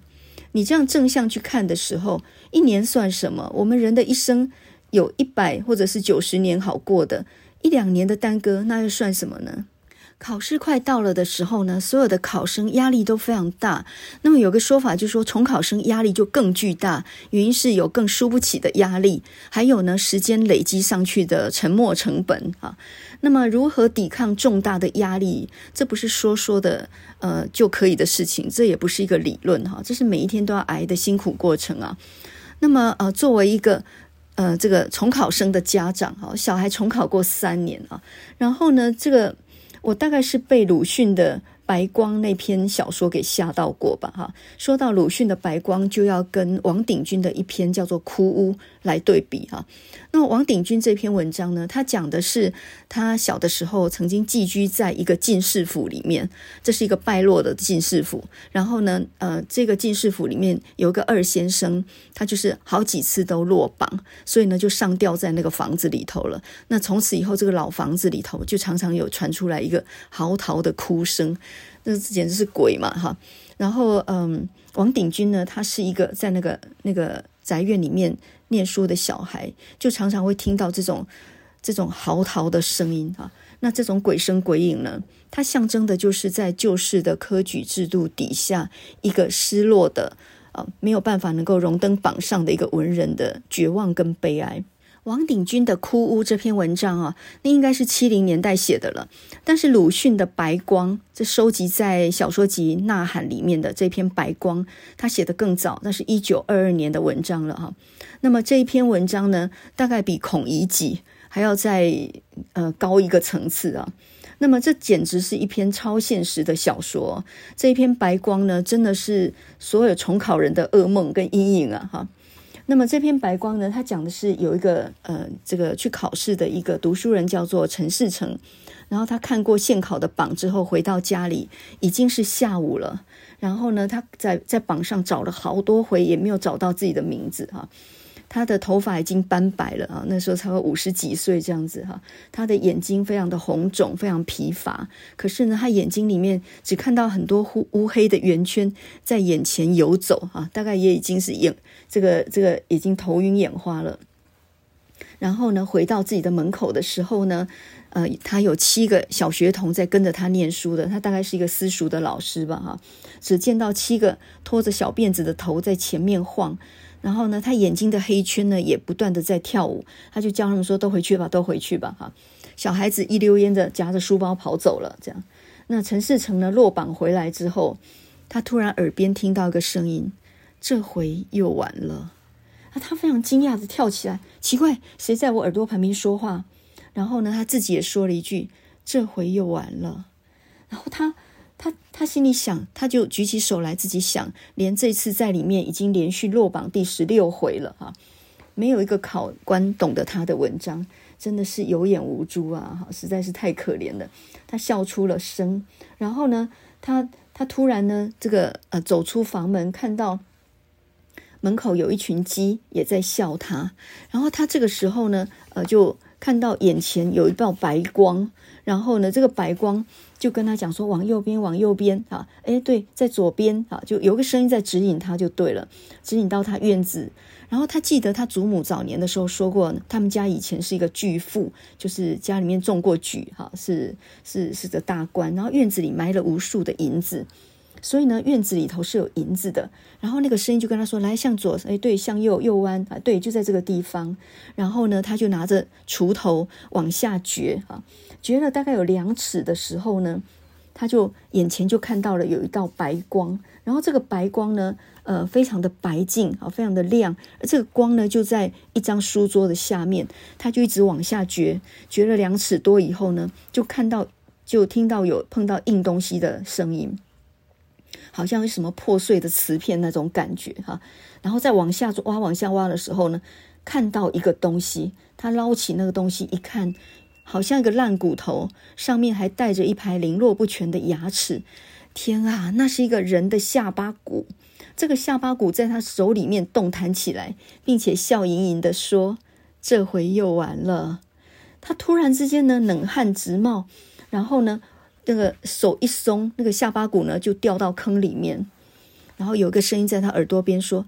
Speaker 1: 你这样正向去看的时候，一年算什么？我们人的一生有一百或者是九十年好过的，一两年的耽搁，那又算什么呢？考试快到了的时候呢，所有的考生压力都非常大。那么有个说法就是说，重考生压力就更巨大，原因是有更输不起的压力，还有呢，时间累积上去的沉没成本啊。那么如何抵抗重大的压力？这不是说说的呃就可以的事情，这也不是一个理论哈，这是每一天都要挨的辛苦过程啊。那么呃，作为一个呃这个重考生的家长哈，小孩重考过三年啊，然后呢这个。我大概是被鲁迅的《白光》那篇小说给吓到过吧，哈。说到鲁迅的《白光》，就要跟王鼎钧的一篇叫做《枯屋》来对比，哈。那王鼎钧这篇文章呢，他讲的是他小的时候曾经寄居在一个进士府里面，这是一个败落的进士府。然后呢，呃，这个进士府里面有一个二先生，他就是好几次都落榜，所以呢就上吊在那个房子里头了。那从此以后，这个老房子里头就常常有传出来一个嚎啕的哭声，那简直是鬼嘛，哈。然后，嗯，王鼎钧呢，他是一个在那个那个宅院里面。念书的小孩就常常会听到这种这种嚎啕的声音啊，那这种鬼声鬼影呢，它象征的就是在旧式的科举制度底下一个失落的啊，没有办法能够荣登榜上的一个文人的绝望跟悲哀。王鼎钧的《哭屋》这篇文章啊，那应该是七零年代写的了。但是鲁迅的《白光》这收集在小说集《呐喊》里面的这篇《白光》，他写得更早，那是一九二二年的文章了哈。那么这一篇文章呢，大概比《孔乙己》还要再呃高一个层次啊。那么这简直是一篇超现实的小说。这一篇《白光》呢，真的是所有重考人的噩梦跟阴影啊哈。那么这篇白光呢，它讲的是有一个呃，这个去考试的一个读书人叫做陈世成，然后他看过现考的榜之后，回到家里已经是下午了，然后呢，他在在榜上找了好多回，也没有找到自己的名字哈。他的头发已经斑白了啊，那时候才会五十几岁这样子哈。他的眼睛非常的红肿，非常疲乏。可是呢，他眼睛里面只看到很多乌乌黑的圆圈在眼前游走啊，大概也已经是眼这个这个已经头晕眼花了。然后呢，回到自己的门口的时候呢，呃，他有七个小学童在跟着他念书的，他大概是一个私塾的老师吧哈。只见到七个拖着小辫子的头在前面晃。然后呢，他眼睛的黑圈呢也不断的在跳舞，他就叫他们说：“都回去吧，都回去吧。”哈，小孩子一溜烟的夹着书包跑走了。这样，那陈世成呢落榜回来之后，他突然耳边听到一个声音：“这回又完了。”啊，他非常惊讶的跳起来，奇怪，谁在我耳朵旁边说话？然后呢，他自己也说了一句：“这回又完了。”然后他。他他心里想，他就举起手来自己想，连这次在里面已经连续落榜第十六回了哈，没有一个考官懂得他的文章，真的是有眼无珠啊哈，实在是太可怜了。他笑出了声，然后呢，他他突然呢，这个呃走出房门，看到门口有一群鸡也在笑他，然后他这个时候呢，呃就看到眼前有一道白光，然后呢，这个白光。就跟他讲说，往右边，往右边啊！哎，对，在左边啊，就有个声音在指引他，就对了，指引到他院子。然后他记得他祖母早年的时候说过，他们家以前是一个巨富，就是家里面种过橘，哈，是是是个大官。然后院子里埋了无数的银子，所以呢，院子里头是有银子的。然后那个声音就跟他说：“来，向左，哎，对，向右，右弯啊，对，就在这个地方。”然后呢，他就拿着锄头往下掘，啊。掘了大概有两尺的时候呢，他就眼前就看到了有一道白光，然后这个白光呢，呃，非常的白净啊，非常的亮，而这个光呢，就在一张书桌的下面，他就一直往下掘，掘了两尺多以后呢，就看到，就听到有碰到硬东西的声音，好像有什么破碎的瓷片那种感觉哈，然后再往下挖，往下挖的时候呢，看到一个东西，他捞起那个东西一看。好像一个烂骨头，上面还带着一排零落不全的牙齿，天啊，那是一个人的下巴骨，这个下巴骨在他手里面动弹起来，并且笑盈盈地说：“这回又完了。”他突然之间呢，冷汗直冒，然后呢，那个手一松，那个下巴骨呢就掉到坑里面。然后有个声音在他耳朵边说：“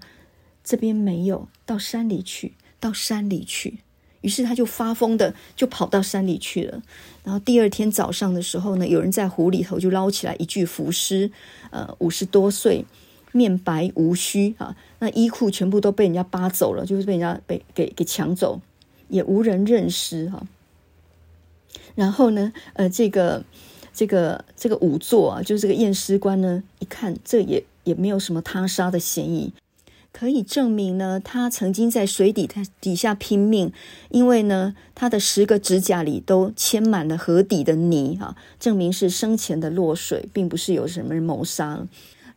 Speaker 1: 这边没有，到山里去，到山里去。”于是他就发疯的就跑到山里去了。然后第二天早上的时候呢，有人在湖里头就捞起来一具浮尸，呃，五十多岁，面白无须啊，那衣裤全部都被人家扒走了，就是被人家被给给抢走，也无人认尸哈。然后呢，呃，这个这个这个仵作啊，就是这个验尸官呢，一看这也也没有什么他杀的嫌疑，可以证明呢，他曾经在水底他底下拼命，因为呢，他的十个指甲里都嵌满了河底的泥啊，证明是生前的落水，并不是有什么人谋杀。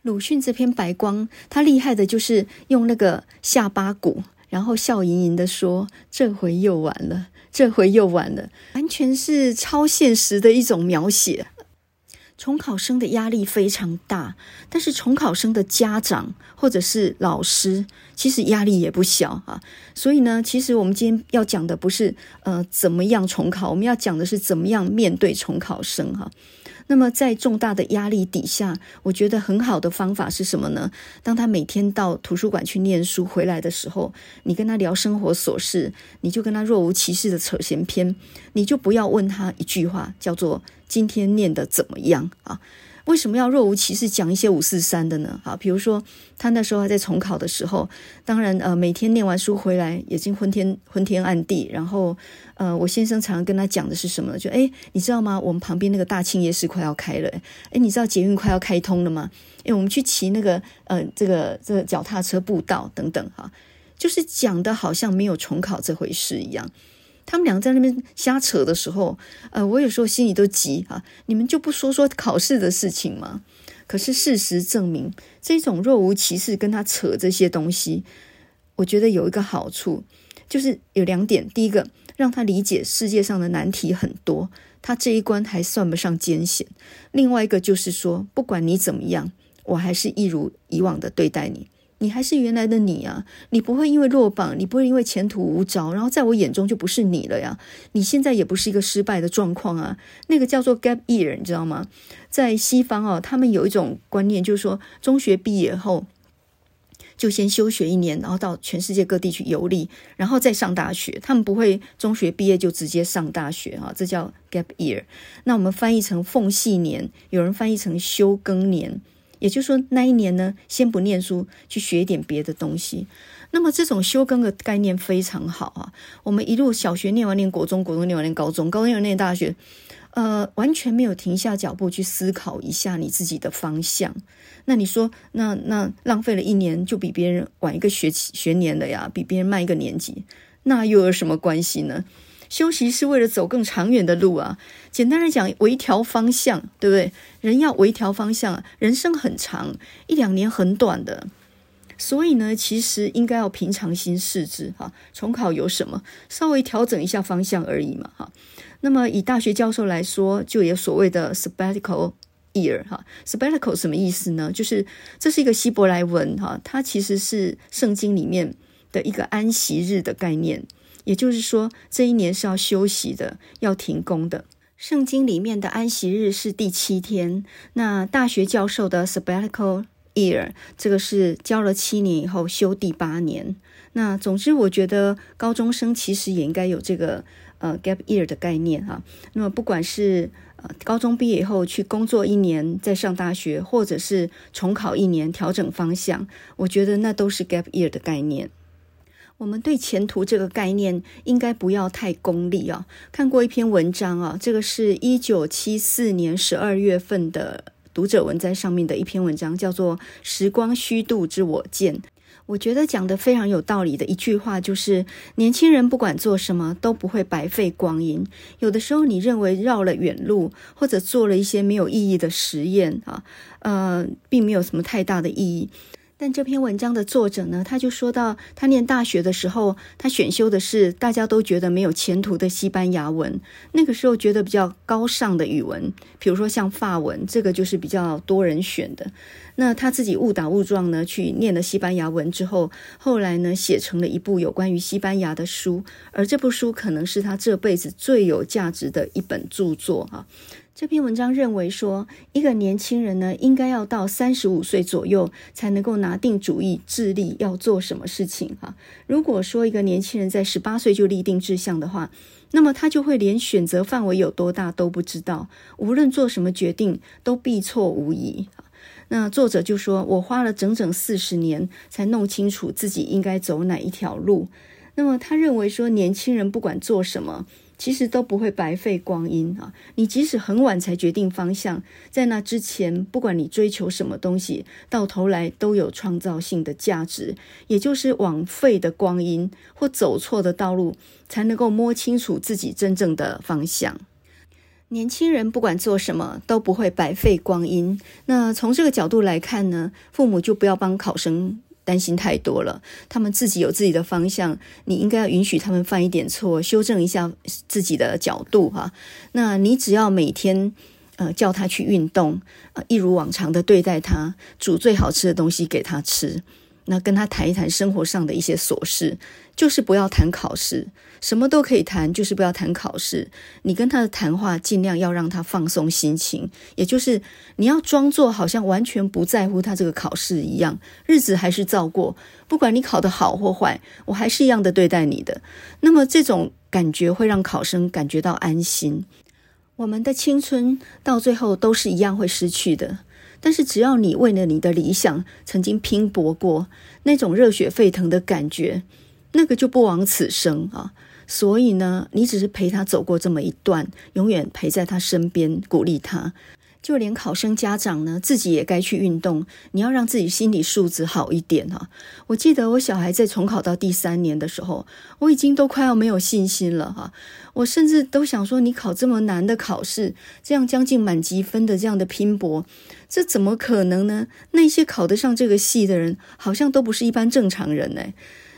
Speaker 1: 鲁迅这篇白光，他厉害的就是用那个下巴骨，然后笑盈盈的说：“这回又完了。”这回又完了，完全是超现实的一种描写。重考生的压力非常大，但是重考生的家长或者是老师，其实压力也不小啊。所以呢，其实我们今天要讲的不是呃怎么样重考，我们要讲的是怎么样面对重考生哈。那么，在重大的压力底下，我觉得很好的方法是什么呢？当他每天到图书馆去念书回来的时候，你跟他聊生活琐事，你就跟他若无其事的扯闲篇，你就不要问他一句话，叫做“今天念得怎么样”啊。为什么要若无其事讲一些五四三的呢？好，比如说他那时候还在重考的时候，当然呃每天念完书回来已经昏天昏天暗地，然后呃我先生常常跟他讲的是什么呢？就诶你知道吗？我们旁边那个大庆夜市快要开了，诶你知道捷运快要开通了吗？诶我们去骑那个呃这个这个脚踏车步道等等哈，就是讲的好像没有重考这回事一样。他们两个在那边瞎扯的时候，呃，我有时候心里都急啊！你们就不说说考试的事情吗？可是事实证明，这种若无其事跟他扯这些东西，我觉得有一个好处，就是有两点：第一个，让他理解世界上的难题很多，他这一关还算不上艰险；另外一个就是说，不管你怎么样，我还是一如以往的对待你。你还是原来的你啊！你不会因为落榜，你不会因为前途无着，然后在我眼中就不是你了呀！你现在也不是一个失败的状况啊！那个叫做 gap year，你知道吗？在西方啊，他们有一种观念，就是说中学毕业后就先休学一年，然后到全世界各地去游历，然后再上大学。他们不会中学毕业就直接上大学啊，这叫 gap year。那我们翻译成缝隙年，有人翻译成休耕年。也就是说，那一年呢，先不念书，去学一点别的东西。那么，这种休耕的概念非常好啊。我们一路小学念完，念国中，国中念完，念高中，高中念完，念大学，呃，完全没有停下脚步去思考一下你自己的方向。那你说，那那浪费了一年，就比别人晚一个学期学年了呀？比别人慢一个年级，那又有什么关系呢？休息是为了走更长远的路啊！简单来讲，微调方向，对不对？人要微调方向，人生很长，一两年很短的。所以呢，其实应该要平常心视之哈。重考有什么？稍微调整一下方向而已嘛哈。那么以大学教授来说，就有所谓的 sabbatical year 哈。sabbatical 什么意思呢？就是这是一个希伯来文哈，它其实是圣经里面的一个安息日的概念。也就是说，这一年是要休息的，要停工的。圣经里面的安息日是第七天。那大学教授的 sabbatical year，这个是教了七年以后休第八年。那总之，我觉得高中生其实也应该有这个呃 gap year 的概念哈。那么，不管是呃高中毕业以后去工作一年再上大学，或者是重考一年调整方向，我觉得那都是 gap year 的概念。我们对前途这个概念应该不要太功利啊！看过一篇文章啊，这个是一九七四年十二月份的读者文摘上面的一篇文章，叫做《时光虚度之我见》。我觉得讲得非常有道理的一句话就是：年轻人不管做什么都不会白费光阴。有的时候你认为绕了远路，或者做了一些没有意义的实验啊，呃，并没有什么太大的意义。但这篇文章的作者呢，他就说到，他念大学的时候，他选修的是大家都觉得没有前途的西班牙文。那个时候觉得比较高尚的语文，比如说像法文，这个就是比较多人选的。那他自己误打误撞呢，去念了西班牙文之后，后来呢，写成了一部有关于西班牙的书，而这部书可能是他这辈子最有价值的一本著作哈。这篇文章认为说，一个年轻人呢，应该要到三十五岁左右才能够拿定主意，致力要做什么事情哈。如果说一个年轻人在十八岁就立定志向的话，那么他就会连选择范围有多大都不知道，无论做什么决定都必错无疑。那作者就说，我花了整整四十年才弄清楚自己应该走哪一条路。那么他认为说，年轻人不管做什么。其实都不会白费光阴啊！你即使很晚才决定方向，在那之前，不管你追求什么东西，到头来都有创造性的价值。也就是枉费的光阴或走错的道路，才能够摸清楚自己真正的方向。年轻人不管做什么都不会白费光阴。那从这个角度来看呢，父母就不要帮考生。担心太多了，他们自己有自己的方向，你应该要允许他们犯一点错，修正一下自己的角度哈。那你只要每天呃叫他去运动，呃一如往常的对待他，煮最好吃的东西给他吃。那跟他谈一谈生活上的一些琐事，就是不要谈考试，什么都可以谈，就是不要谈考试。你跟他的谈话尽量要让他放松心情，也就是你要装作好像完全不在乎他这个考试一样，日子还是照过，不管你考得好或坏，我还是一样的对待你的。那么这种感觉会让考生感觉到安心。我们的青春到最后都是一样会失去的。但是只要你为了你的理想曾经拼搏过，那种热血沸腾的感觉，那个就不枉此生啊！所以呢，你只是陪他走过这么一段，永远陪在他身边，鼓励他。就连考生家长呢，自己也该去运动。你要让自己心理素质好一点哈。我记得我小孩在重考到第三年的时候，我已经都快要没有信心了哈。我甚至都想说，你考这么难的考试，这样将近满级分的这样的拼搏，这怎么可能呢？那些考得上这个系的人，好像都不是一般正常人哎。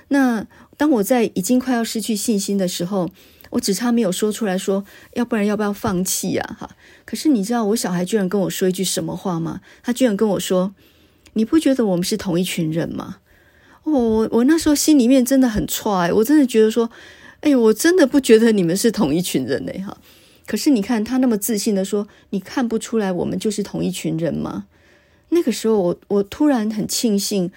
Speaker 1: 那当我在已经快要失去信心的时候，我只差没有说出来说，要不然要不要放弃呀？哈！可是你知道我小孩居然跟我说一句什么话吗？他居然跟我说：“你不觉得我们是同一群人吗？”哦，我我那时候心里面真的很踹，我真的觉得说：“哎，我真的不觉得你们是同一群人嘞！”哈！可是你看他那么自信的说：“你看不出来我们就是同一群人吗？”那个时候我我突然很庆幸，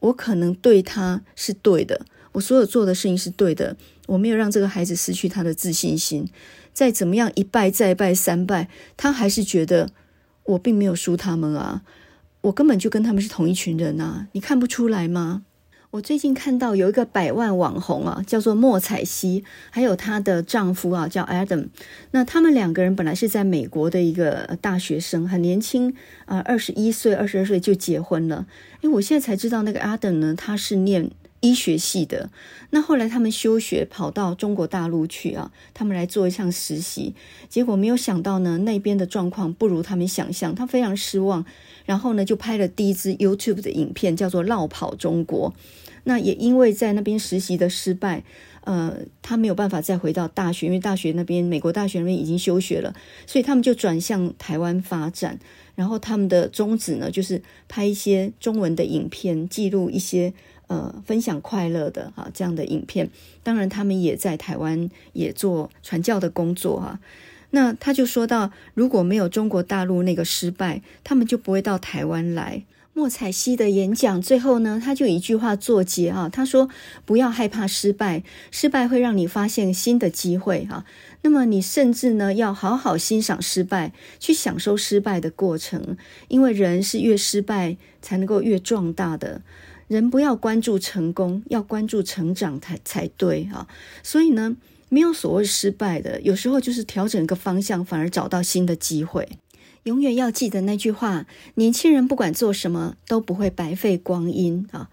Speaker 1: 我可能对他是对的，我所有做的事情是对的。我没有让这个孩子失去他的自信心，再怎么样一败再败三败，他还是觉得我并没有输他们啊，我根本就跟他们是同一群人啊，你看不出来吗？我最近看到有一个百万网红啊，叫做莫彩希，还有她的丈夫啊叫 Adam，那他们两个人本来是在美国的一个大学生，很年轻啊，二十一岁、二十二岁就结婚了。诶，我现在才知道那个 Adam 呢，他是念。医学系的，那后来他们休学跑到中国大陆去啊，他们来做一项实习，结果没有想到呢，那边的状况不如他们想象，他非常失望，然后呢就拍了第一支 YouTube 的影片，叫做《落跑中国》。那也因为在那边实习的失败，呃，他没有办法再回到大学，因为大学那边美国大学那边已经休学了，所以他们就转向台湾发展。然后他们的宗旨呢，就是拍一些中文的影片，记录一些。呃，分享快乐的哈、啊、这样的影片，当然他们也在台湾也做传教的工作哈、那他就说到，如果没有中国大陆那个失败，他们就不会到台湾来。莫彩希的演讲最后呢，他就一句话作结啊，他说：“不要害怕失败，失败会让你发现新的机会哈、那么你甚至呢，要好好欣赏失败，去享受失败的过程，因为人是越失败才能够越壮大的。”人不要关注成功，要关注成长才才对啊！所以呢，没有所谓失败的，有时候就是调整一个方向，反而找到新的机会。永远要记得那句话：年轻人不管做什么都不会白费光阴啊！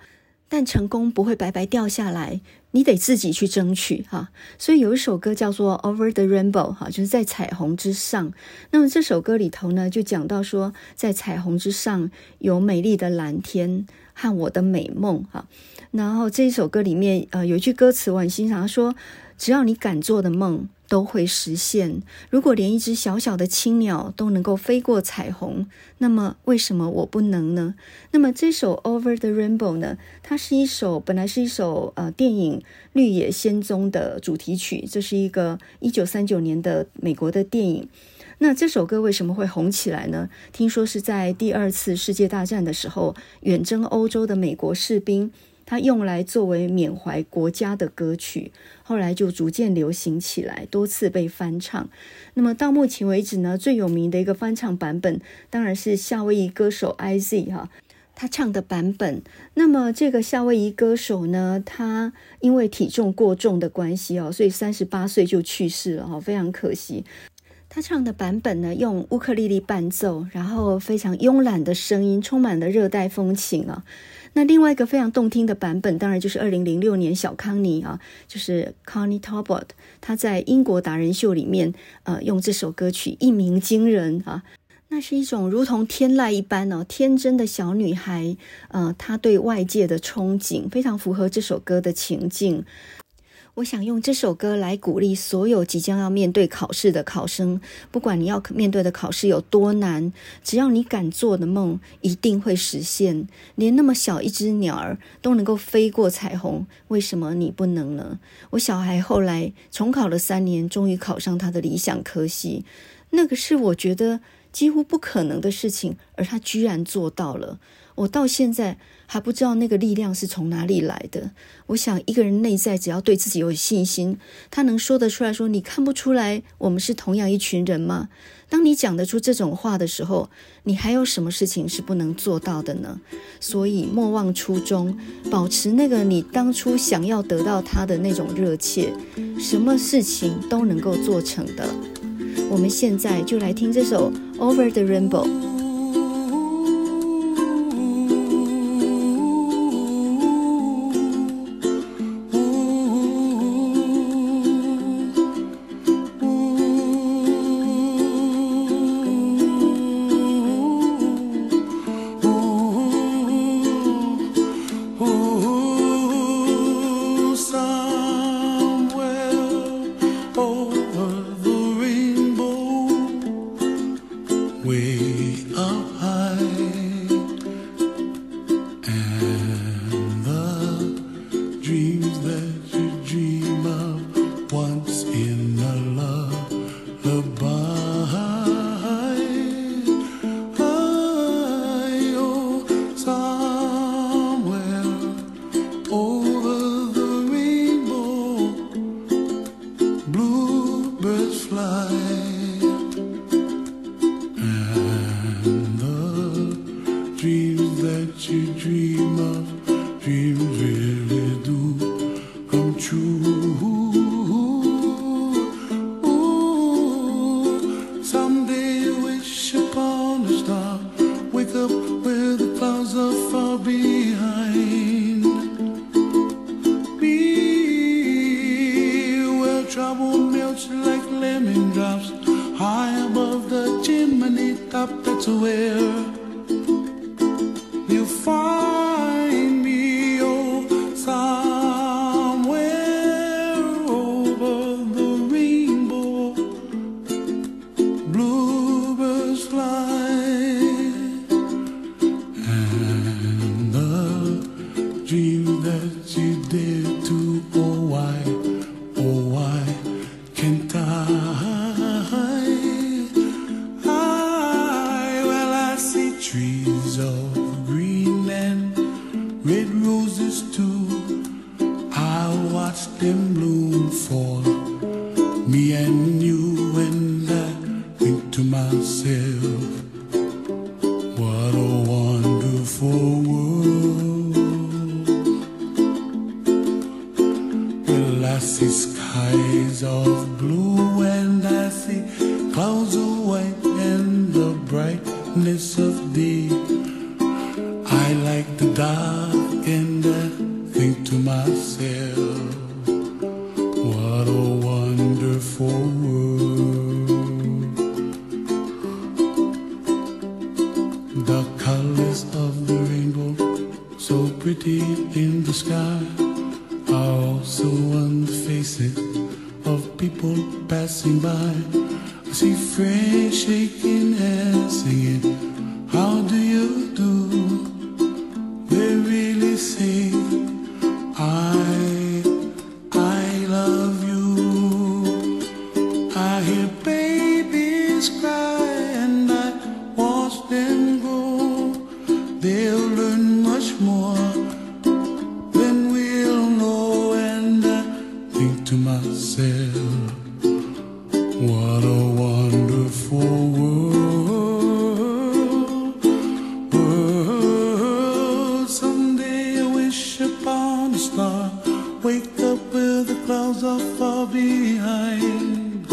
Speaker 1: 但成功不会白白掉下来，你得自己去争取哈。所以有一首歌叫做《Over the Rainbow》哈，就是在彩虹之上。那么这首歌里头呢，就讲到说，在彩虹之上有美丽的蓝天。
Speaker 2: 和我的美梦哈。然后这一首歌里面呃有一句歌词我很欣赏，他说：“只要你敢做的梦。”都会实现。如果连一只小小的青鸟都能够飞过彩虹，那么为什么我不能呢？那么这首《Over the Rainbow》呢？它是一首本来是一首呃电影《绿野仙踪》的主题曲，这是一个一九三九年的美国的电影。那这首歌为什么会红起来呢？听说是在第二次世界大战的时候，远征欧洲的美国士兵。它用来作为缅怀国家的歌曲，后来就逐渐流行起来，多次被翻唱。那么到目前为止呢，最有名的一个翻唱版本，当然是夏威夷歌手 IZ 哈，他唱的版本。那么这个夏威夷歌手呢，他因为体重过重的关系哦，所以三十八岁就去世了哈，非常可惜。他唱的版本呢，用乌克丽丽伴奏，然后非常慵懒的声音，充满了热带风情啊。那另外一个非常动听的版本，当然就是二零零六年小康尼啊，就是 Connie Talbot，他在英国达人秀里面，呃，用这首歌曲一鸣惊人啊。那是一种如同天籁一般哦，天真的小女孩，呃，她对外界的憧憬，非常符合这首歌的情境。我想用这首歌来鼓励所有即将要面对考试的考生，不管你要面对的考试有多难，只要你敢做的梦一定会实现。连那么小一只鸟儿都能够飞过彩虹，为什么你不能呢？我小孩后来重考了三年，终于考上他的理想科系，那个是我觉得几乎不可能的事情，而他居然做到了。我到现在还不知道那个力量是从哪里来的。我想，一个人内在只要对自己有信心，他能说得出来说：“你看不出来我们是同样一群人吗？”当你讲得出这种话的时候，你还有什么事情是不能做到的呢？所以，莫忘初衷，保持那个你当初想要得到他的那种热切，什么事情都能够做成的。我们现在就来听这首《Over the Rainbow》。
Speaker 3: clouds are far behind.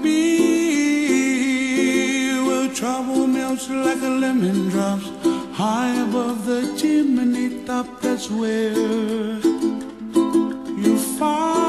Speaker 3: Me will travel melts like a lemon drops high above the chimney top. That's where you find.